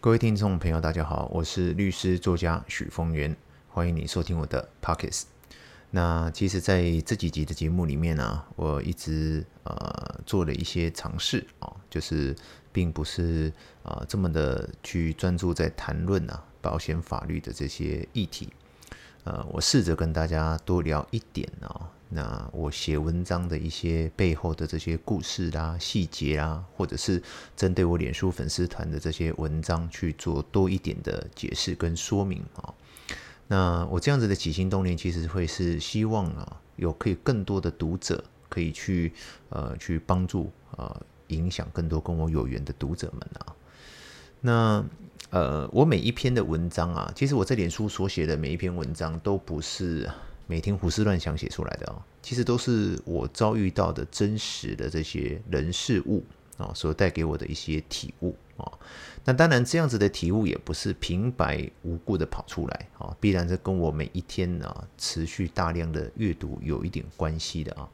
各位听众朋友，大家好，我是律师作家许峰源，欢迎你收听我的 Podcast。那其实，在这几集的节目里面呢、我一直呃做了一些尝试啊，就是并不是啊、呃、这么的去专注在谈论啊保险法律的这些议题。呃，我试着跟大家多聊一点啊。那我写文章的一些背后的这些故事啦、细节啦，或者是针对我脸书粉丝团的这些文章去做多一点的解释跟说明啊。那我这样子的起心动念，其实会是希望啊，有可以更多的读者可以去呃去帮助呃影响更多跟我有缘的读者们啊。那呃，我每一篇的文章啊，其实我在脸书所写的每一篇文章都不是。每天胡思乱想写出来的哦，其实都是我遭遇到的真实的这些人事物啊，所带给我的一些体悟。啊。那当然，这样子的体悟也不是平白无故的跑出来啊，必然是跟我每一天啊持续大量的阅读有一点关系的啊。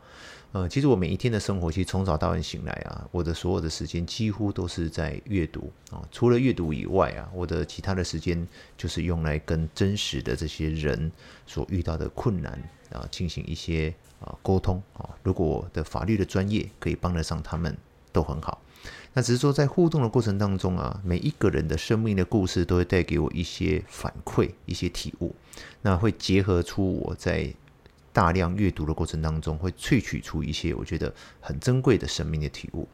呃，其实我每一天的生活，其实从早到晚醒来啊，我的所有的时间几乎都是在阅读啊。除了阅读以外啊，我的其他的时间就是用来跟真实的这些人所遇到的困难啊进行一些啊沟通啊。如果我的法律的专业可以帮得上他们，都很好。那只是说在互动的过程当中啊，每一个人的生命的故事都会带给我一些反馈、一些体悟，那会结合出我在。大量阅读的过程当中，会萃取出一些我觉得很珍贵的生命的体悟。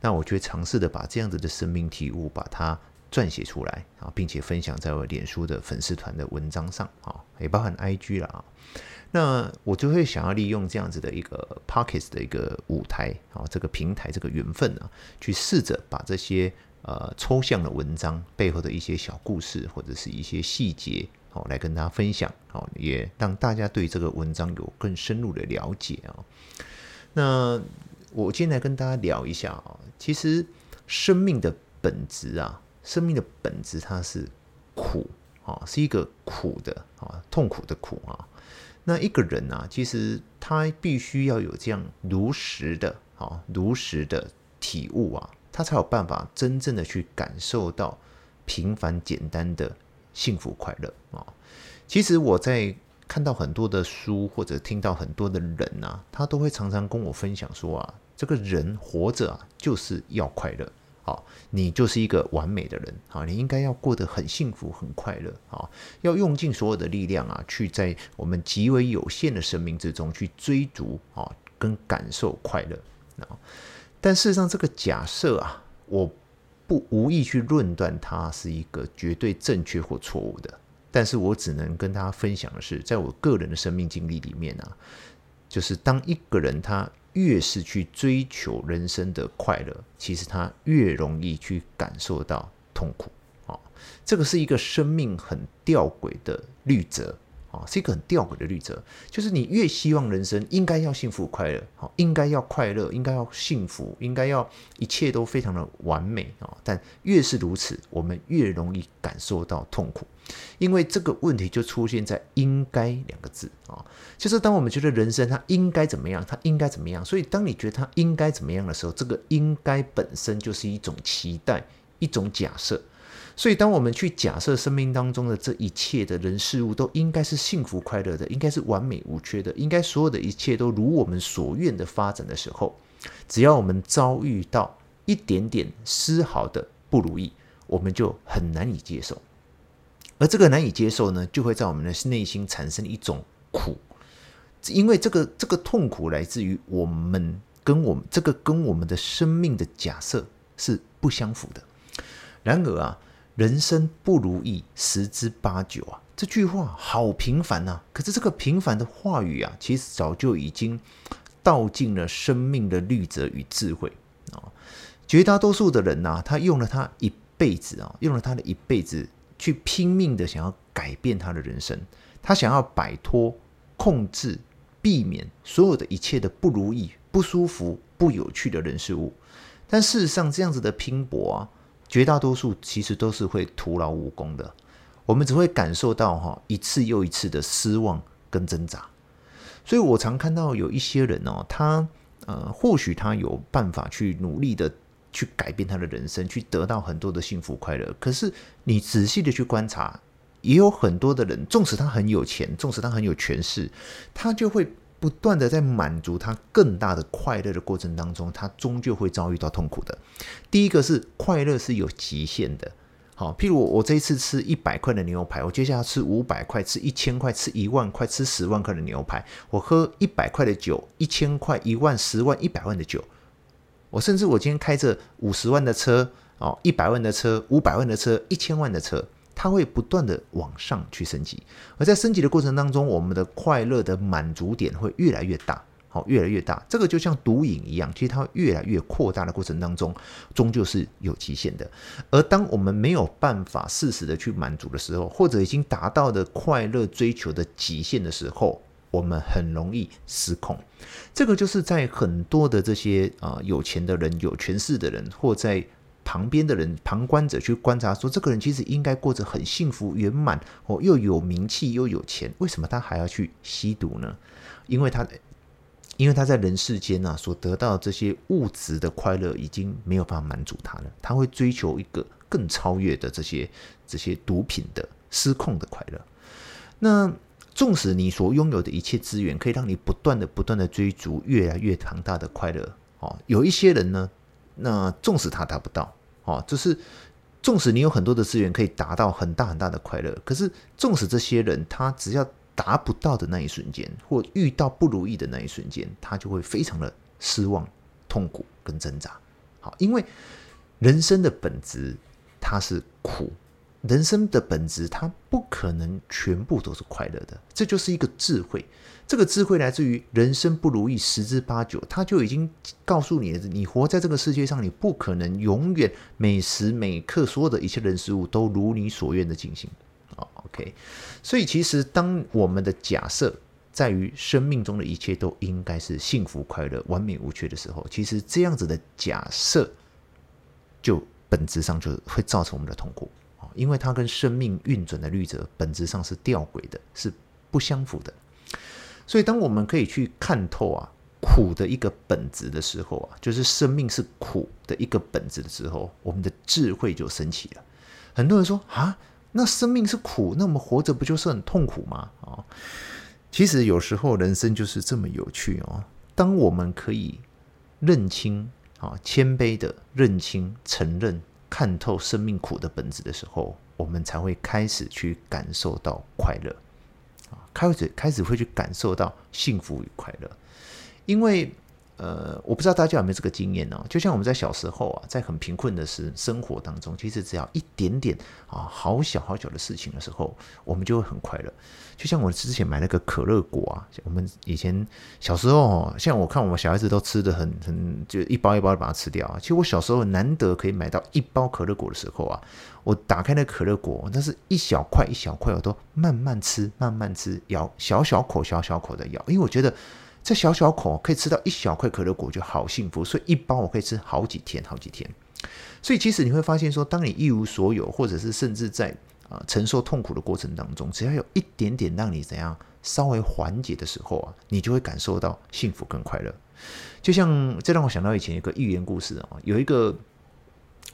那我就会尝试的把这样子的生命体悟，把它撰写出来啊，并且分享在我脸书的粉丝团的文章上啊，也包含 IG 了啊。那我就会想要利用这样子的一个 Pockets 的一个舞台啊，这个平台这个缘分呢，去试着把这些呃抽象的文章背后的一些小故事，或者是一些细节。好，来跟大家分享，哦，也让大家对这个文章有更深入的了解啊。那我今天来跟大家聊一下啊，其实生命的本质啊，生命的本质它是苦啊，是一个苦的啊，痛苦的苦啊。那一个人啊，其实他必须要有这样如实的啊，如实的体悟啊，他才有办法真正的去感受到平凡简单的。幸福快乐啊！其实我在看到很多的书，或者听到很多的人啊，他都会常常跟我分享说啊，这个人活着啊，就是要快乐。好，你就是一个完美的人啊，你应该要过得很幸福、很快乐啊，要用尽所有的力量啊，去在我们极为有限的生命之中去追逐啊，跟感受快乐啊。但事实上，这个假设啊，我。不无意去论断它是一个绝对正确或错误的，但是我只能跟大家分享的是，在我个人的生命经历里面啊，就是当一个人他越是去追求人生的快乐，其实他越容易去感受到痛苦啊。这个是一个生命很吊诡的律则。啊，是一个很吊诡的律则，就是你越希望人生应该要幸福快乐，好，应该要快乐，应该要幸福，应该要一切都非常的完美啊，但越是如此，我们越容易感受到痛苦，因为这个问题就出现在“应该”两个字啊，就是当我们觉得人生它应该怎么样，它应该怎么样，所以当你觉得它应该怎么样的时候，这个“应该”本身就是一种期待，一种假设。所以，当我们去假设生命当中的这一切的人事物都应该是幸福快乐的，应该是完美无缺的，应该所有的一切都如我们所愿的发展的时候，只要我们遭遇到一点点丝毫的不如意，我们就很难以接受。而这个难以接受呢，就会在我们的内心产生一种苦，因为这个这个痛苦来自于我们跟我们这个跟我们的生命的假设是不相符的。然而啊。人生不如意十之八九啊，这句话好平凡呐。可是这个平凡的话语啊，其实早就已经道尽了生命的律则与智慧啊。绝大多数的人呐，他用了他一辈子啊，用了他的一辈子去拼命的想要改变他的人生，他想要摆脱、控制、避免所有的一切的不如意、不舒服、不有趣的人事物。但事实上，这样子的拼搏啊。绝大多数其实都是会徒劳无功的，我们只会感受到哈一次又一次的失望跟挣扎。所以我常看到有一些人哦，他呃或许他有办法去努力的去改变他的人生，去得到很多的幸福快乐。可是你仔细的去观察，也有很多的人，纵使他很有钱，纵使他很有权势，他就会不断的在满足他更大的快乐的过程当中，他终究会遭遇到痛苦的。第一个是快乐是有极限的。好，譬如我这一次吃一百块的牛排，我接下来吃五百块，吃一千块，吃一万块，吃十万块的牛排。我喝一百块的酒，一千块、一万、十万、一百万的酒。我甚至我今天开着五十万的车，哦，一百万的车，五百万的车，一千万的车，它会不断的往上去升级。而在升级的过程当中，我们的快乐的满足点会越来越大。好，越来越大，这个就像毒瘾一样，其实它越来越扩大的过程当中，终究是有极限的。而当我们没有办法适时的去满足的时候，或者已经达到的快乐追求的极限的时候，我们很容易失控。这个就是在很多的这些啊、有钱的人、有权势的人，或在旁边的人、旁观者去观察说，这个人其实应该过着很幸福圆满，哦，又有名气又有钱，为什么他还要去吸毒呢？因为他。因为他在人世间啊，所得到这些物质的快乐已经没有办法满足他了，他会追求一个更超越的这些这些毒品的失控的快乐。那纵使你所拥有的一切资源可以让你不断的不断的追逐越来越庞大的快乐，哦，有一些人呢，那纵使他达不到，哦，就是纵使你有很多的资源可以达到很大很大的快乐，可是纵使这些人他只要达不到的那一瞬间，或遇到不如意的那一瞬间，他就会非常的失望、痛苦跟挣扎。好，因为人生的本质它是苦，人生的本质它不可能全部都是快乐的。这就是一个智慧，这个智慧来自于人生不如意十之八九，他就已经告诉你，你活在这个世界上，你不可能永远每时每刻所有的一切人事物都如你所愿的进行。OK，所以其实当我们的假设在于生命中的一切都应该是幸福快乐、完美无缺的时候，其实这样子的假设就本质上就会造成我们的痛苦，因为它跟生命运转的律则本质上是吊诡的，是不相符的。所以当我们可以去看透啊苦的一个本质的时候啊，就是生命是苦的一个本质的时候，我们的智慧就升起了。很多人说啊。那生命是苦，那我们活着不就是很痛苦吗？啊，其实有时候人生就是这么有趣哦。当我们可以认清啊，谦卑的认清、承认、看透生命苦的本质的时候，我们才会开始去感受到快乐啊，开始开始会去感受到幸福与快乐，因为。呃，我不知道大家有没有这个经验呢？就像我们在小时候啊，在很贫困的时生活当中，其实只要一点点啊，好小好小的事情的时候，我们就会很快乐。就像我之前买那个可乐果啊，我们以前小时候，像我看我们小孩子都吃的很很，就一包一包的把它吃掉啊。其实我小时候难得可以买到一包可乐果的时候啊，我打开那可乐果，那是一小块一小块，我都慢慢吃，慢慢吃，咬小小口小小口的咬，因为我觉得。这小小口可以吃到一小块可乐果，就好幸福。所以一包我可以吃好几天，好几天。所以其实你会发现说，当你一无所有，或者是甚至在啊、承受痛苦的过程当中，只要有一点点让你怎样稍微缓解的时候啊，你就会感受到幸福跟快乐。就像这让我想到以前一个寓言故事啊，有一个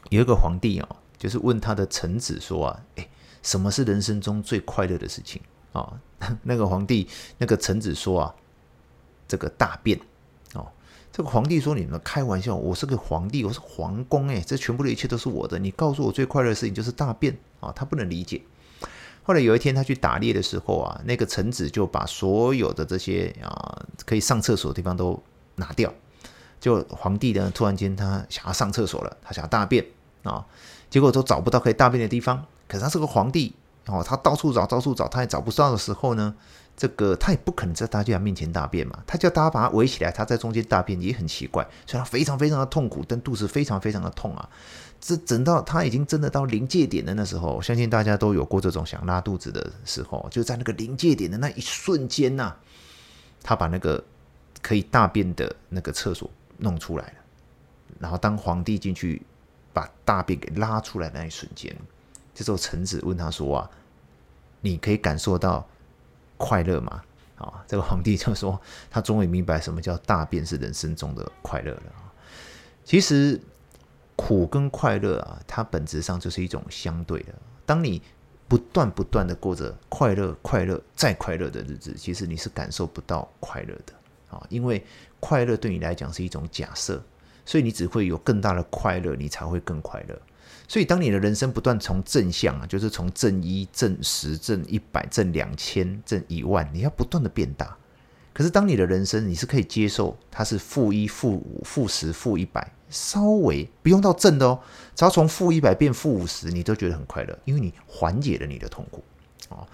有一个皇帝啊，就是问他的臣子说啊，诶，什么是人生中最快乐的事情啊？那个皇帝那个臣子说啊。这个大便哦，这个皇帝说：“你们开玩笑，我是个皇帝，我是皇宫诶，这全部的一切都是我的。你告诉我最快乐的事情就是大便啊！”他不能理解。后来有一天他去打猎的时候啊，那个臣子就把所有的这些啊可以上厕所的地方都拿掉。就皇帝呢，突然间他想要上厕所了，他想要大便啊，结果都找不到可以大便的地方。可是他是个皇帝哦，他到处找，到处找，他也找不到的时候呢。这个他也不可能在大家面前大便嘛，他叫大家把他围起来，他在中间大便也很奇怪，所以他非常非常的痛苦，但肚子非常非常的痛啊。这整到他已经真的到临界点的那时候，相信大家都有过这种想拉肚子的时候，就在那个临界点的那一瞬间呐、他把那个可以大便的那个厕所弄出来了。然后当皇帝进去把大便给拉出来的那一瞬间，这时候臣子问他说啊，你可以感受到。快乐嘛，啊，这个皇帝就说，他终于明白什么叫大便是人生中的快乐了。其实，苦跟快乐啊，它本质上就是一种相对的。当你不断不断的过着快乐、快乐再快乐的日子，其实你是感受不到快乐的啊，因为快乐对你来讲是一种假设，所以你只会有更大的快乐，你才会更快乐。所以，当你的人生不断从正向啊，就是从正一、正十、正一百、正两千、正一万，你要不断的变大。可是，当你的人生你是可以接受它是负一、负五、负十、负一百，稍微不用到正的哦，只要从负一百变负五十，你都觉得很快乐，因为你缓解了你的痛苦啊。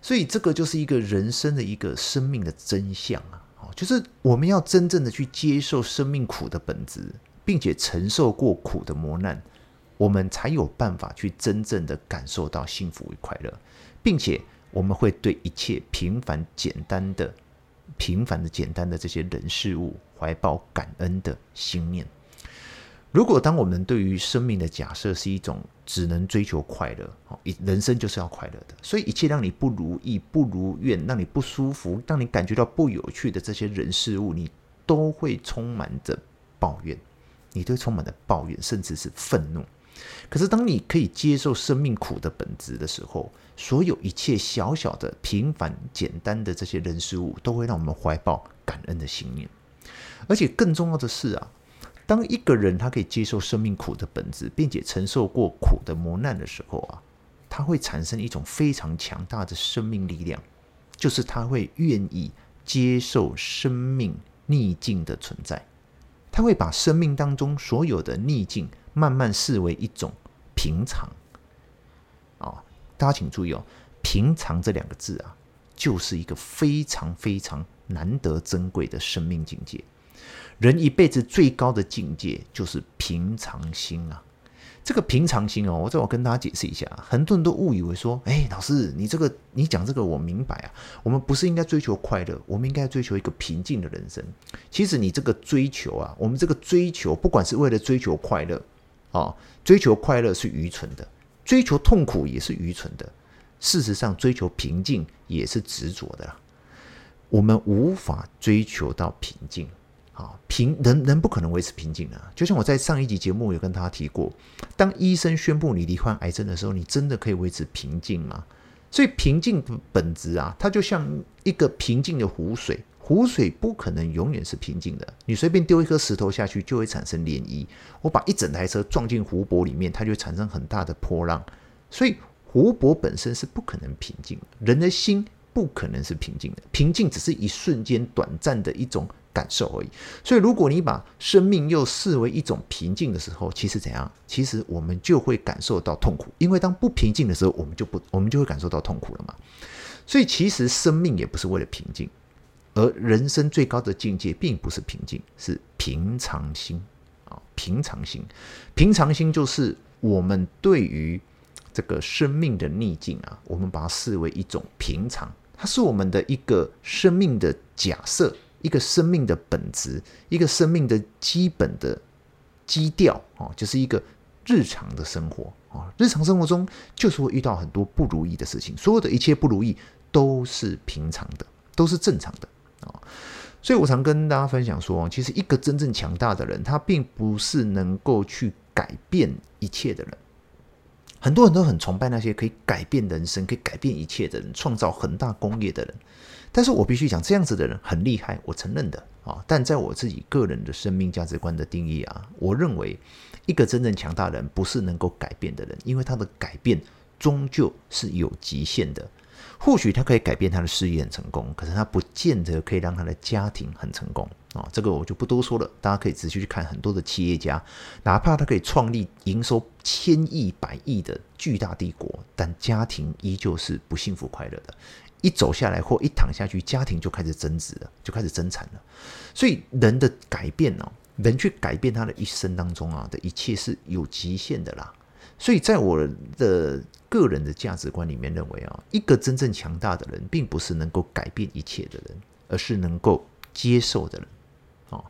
所以，这个就是一个人生的一个生命的真相啊，就是我们要真正的去接受生命苦的本质，并且承受过苦的磨难。我们才有办法去真正的感受到幸福与快乐，并且我们会对一切平凡简单的、平凡的简单的这些人事物怀抱感恩的心念。如果当我们对于生命的假设是一种只能追求快乐，哦，人生就是要快乐的，所以一切让你不如意、不如愿、让你不舒服、让你感觉到不有趣的这些人事物，你都会充满着抱怨，你都充满着抱怨，甚至是愤怒。可是，当你可以接受生命苦的本质的时候，所有一切小小的、平凡、简单的这些人事物，都会让我们怀抱感恩的心念。而且更重要的是啊，当一个人他可以接受生命苦的本质，并且承受过苦的磨难的时候啊，他会产生一种非常强大的生命力量，就是他会愿意接受生命逆境的存在，他会把生命当中所有的逆境。慢慢视为一种平常，哦，大家请注意哦，“平常”这两个字啊，就是一个非常非常难得珍贵的生命境界。人一辈子最高的境界就是平常心啊。这个平常心哦，我再我跟大家解释一下，很多人都误以为说，哎，老师，你这个你讲这个我明白啊，我们不是应该追求快乐，我们应该追求一个平静的人生。其实你这个追求啊，我们这个追求，不管是为了追求快乐。哦，追求快乐是愚蠢的，追求痛苦也是愚蠢的。事实上，追求平静也是执着的。我们无法追求到平静，啊，平人人不可能维持平静的。就像我在上一集节目有跟他提过，当医生宣布你罹患癌症的时候，你真的可以维持平静吗？所以，平静本质啊，它就像一个平静的湖水。湖水不可能永远是平静的，你随便丢一颗石头下去就会产生涟漪。我把一整台车撞进湖泊里面，它就会产生很大的波浪。所以湖泊本身是不可能平静的，人的心不可能是平静的。平静只是一瞬间短暂的一种感受而已。所以如果你把生命又视为一种平静的时候，其实怎样？其实我们就会感受到痛苦，因为当不平静的时候，我们就不，我们就会感受到痛苦了嘛。所以其实生命也不是为了平静。而人生最高的境界，并不是平静，是平常心啊！平常心，平常心就是我们对于这个生命的逆境啊，我们把它视为一种平常，它是我们的一个生命的假设，一个生命的本质，一个生命的基本的基调啊，就是一个日常的生活啊。日常生活中就是会遇到很多不如意的事情，所有的一切不如意都是平常的，都是正常的。啊，所以我常跟大家分享说，其实一个真正强大的人，他并不是能够去改变一切的人。很多人都很崇拜那些可以改变人生、可以改变一切的人，创造很大功业的人。但是我必须讲，这样子的人很厉害，我承认的啊。但在我自己个人的生命价值观的定义啊，我认为一个真正强大的人不是能够改变的人，因为他的改变终究是有极限的。或许他可以改变他的事业很成功，可是他不见得可以让他的家庭很成功啊！这个我就不多说了，大家可以仔细去看很多的企业家，哪怕他可以创立营收千亿、百亿的巨大帝国，但家庭依旧是不幸福快乐的。一走下来或一躺下去，家庭就开始争执了，就开始争产了。所以人的改变呢，人去改变他的一生当中啊的一切是有极限的啦。所以在我的个人的价值观里面认为啊，一个真正强大的人，并不是能够改变一切的人，而是能够接受的人。哦，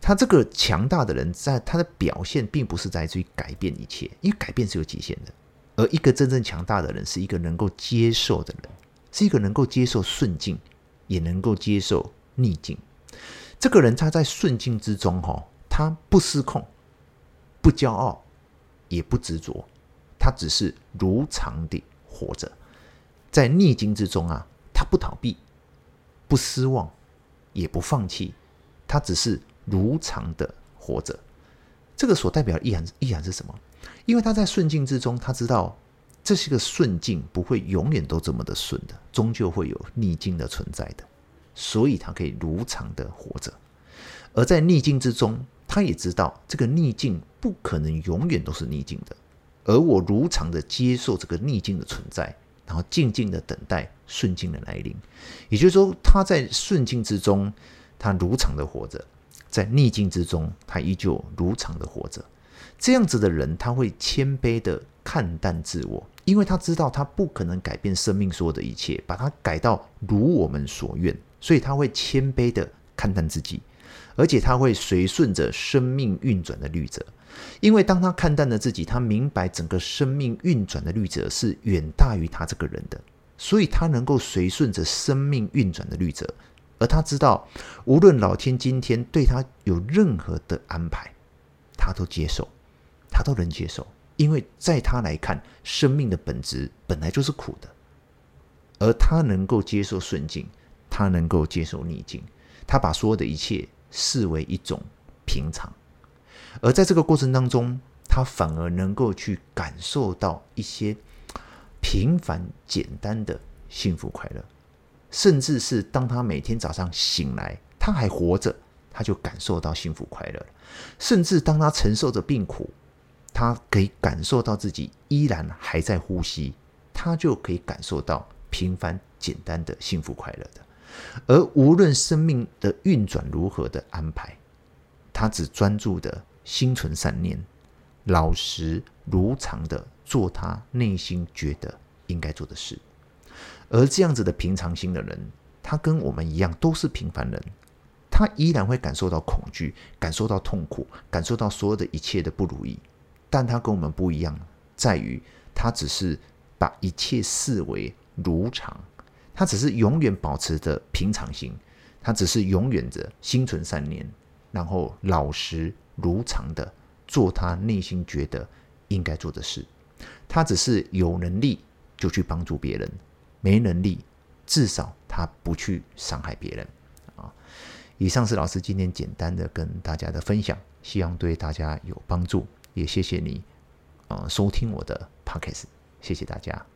他这个强大的人，在他的表现，并不是在于改变一切，因为改变是有极限的。而一个真正强大的人，是一个能够接受的人，是一个能够接受顺境，也能够接受逆境。这个人他在顺境之中，哈，他不失控，不骄傲。也不执着，他只是如常的活着，在逆境之中啊，他不逃避，不失望，也不放弃，他只是如常的活着。这个所代表的意涵意涵是什么？因为他在顺境之中，他知道这是个顺境，不会永远都这么的顺的，终究会有逆境的存在的，所以他可以如常的活着。而在逆境之中，他也知道这个逆境不可能永远都是逆境的，而我如常的接受这个逆境的存在，然后静静的等待顺境的来临。也就是说，他在顺境之中，他如常的活着。在逆境之中，他依旧如常的活着。这样子的人，他会谦卑的看淡自我，因为他知道他不可能改变生命所有的一切，把它改到如我们所愿，所以他会谦卑的看淡自己，而且他会随顺着生命运转的律则。因为当他看淡了自己，他明白整个生命运转的律则是远大于他这个人的，所以他能够随顺着生命运转的律则。而他知道，无论老天今天对他有任何的安排，他都接受，他都能接受，因为在他来看，生命的本质本来就是苦的，而他能够接受顺境，他能够接受逆境，他把所有的一切视为一种平常，而在这个过程当中，他反而能够去感受到一些平凡简单的幸福快乐。甚至是当他每天早上醒来，他还活着，他就感受到幸福快乐。甚至当他承受着病苦，他可以感受到自己依然还在呼吸，他就可以感受到平凡简单的幸福快乐的。而无论生命的运转如何的安排，他只专注的心存善念，老实如常的做他内心觉得应该做的事。而这样子的平常心的人，他跟我们一样都是平凡人，他依然会感受到恐惧，感受到痛苦，感受到所有的一切的不如意。但他跟我们不一样，在于他只是把一切视为如常，他只是永远保持着平常心，他只是永远着心存善念，然后老实如常的做他内心觉得应该做的事。他只是有能力就去帮助别人。没能力，至少他不去伤害别人啊。以上是老师今天简单的跟大家的分享，希望对大家有帮助，也谢谢你啊收听我的 Podcast，谢谢大家。